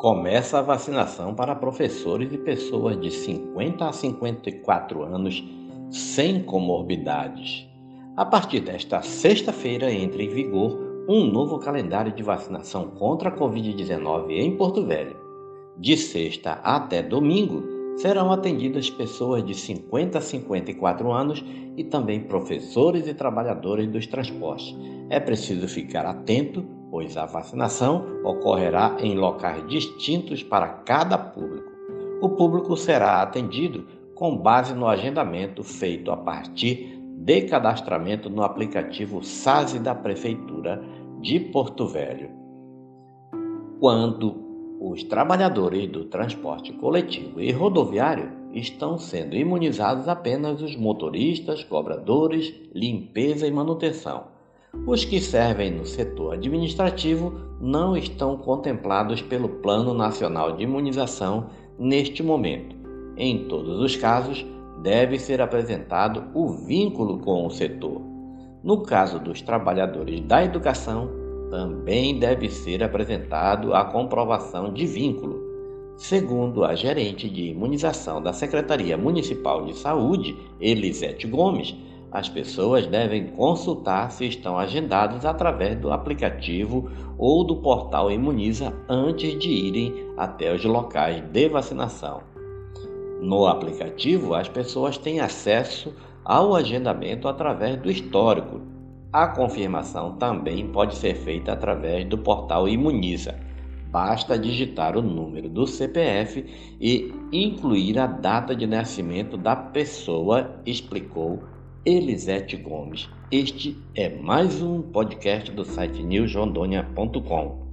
Começa a vacinação para professores e pessoas de 50 a 54 anos sem comorbidades. A partir desta sexta-feira entra em vigor um novo calendário de vacinação contra a Covid-19 em Porto Velho. De sexta até domingo, serão atendidas pessoas de 50 a 54 anos e também professores e trabalhadores dos transportes. É preciso ficar atento pois a vacinação ocorrerá em locais distintos para cada público. O público será atendido com base no agendamento feito a partir de cadastramento no aplicativo SASE da Prefeitura de Porto Velho. Quando os trabalhadores do transporte coletivo e rodoviário estão sendo imunizados apenas os motoristas, cobradores, limpeza e manutenção os que servem no setor administrativo não estão contemplados pelo Plano Nacional de Imunização neste momento. Em todos os casos, deve ser apresentado o vínculo com o setor. No caso dos trabalhadores da educação, também deve ser apresentado a comprovação de vínculo. Segundo a gerente de imunização da Secretaria Municipal de Saúde, Elisete Gomes, as pessoas devem consultar se estão agendados através do aplicativo ou do portal Imuniza antes de irem até os locais de vacinação. No aplicativo, as pessoas têm acesso ao agendamento através do histórico. A confirmação também pode ser feita através do portal Imuniza. Basta digitar o número do CPF e incluir a data de nascimento da pessoa, explicou Elisete Gomes. Este é mais um podcast do site newsrondônia.com.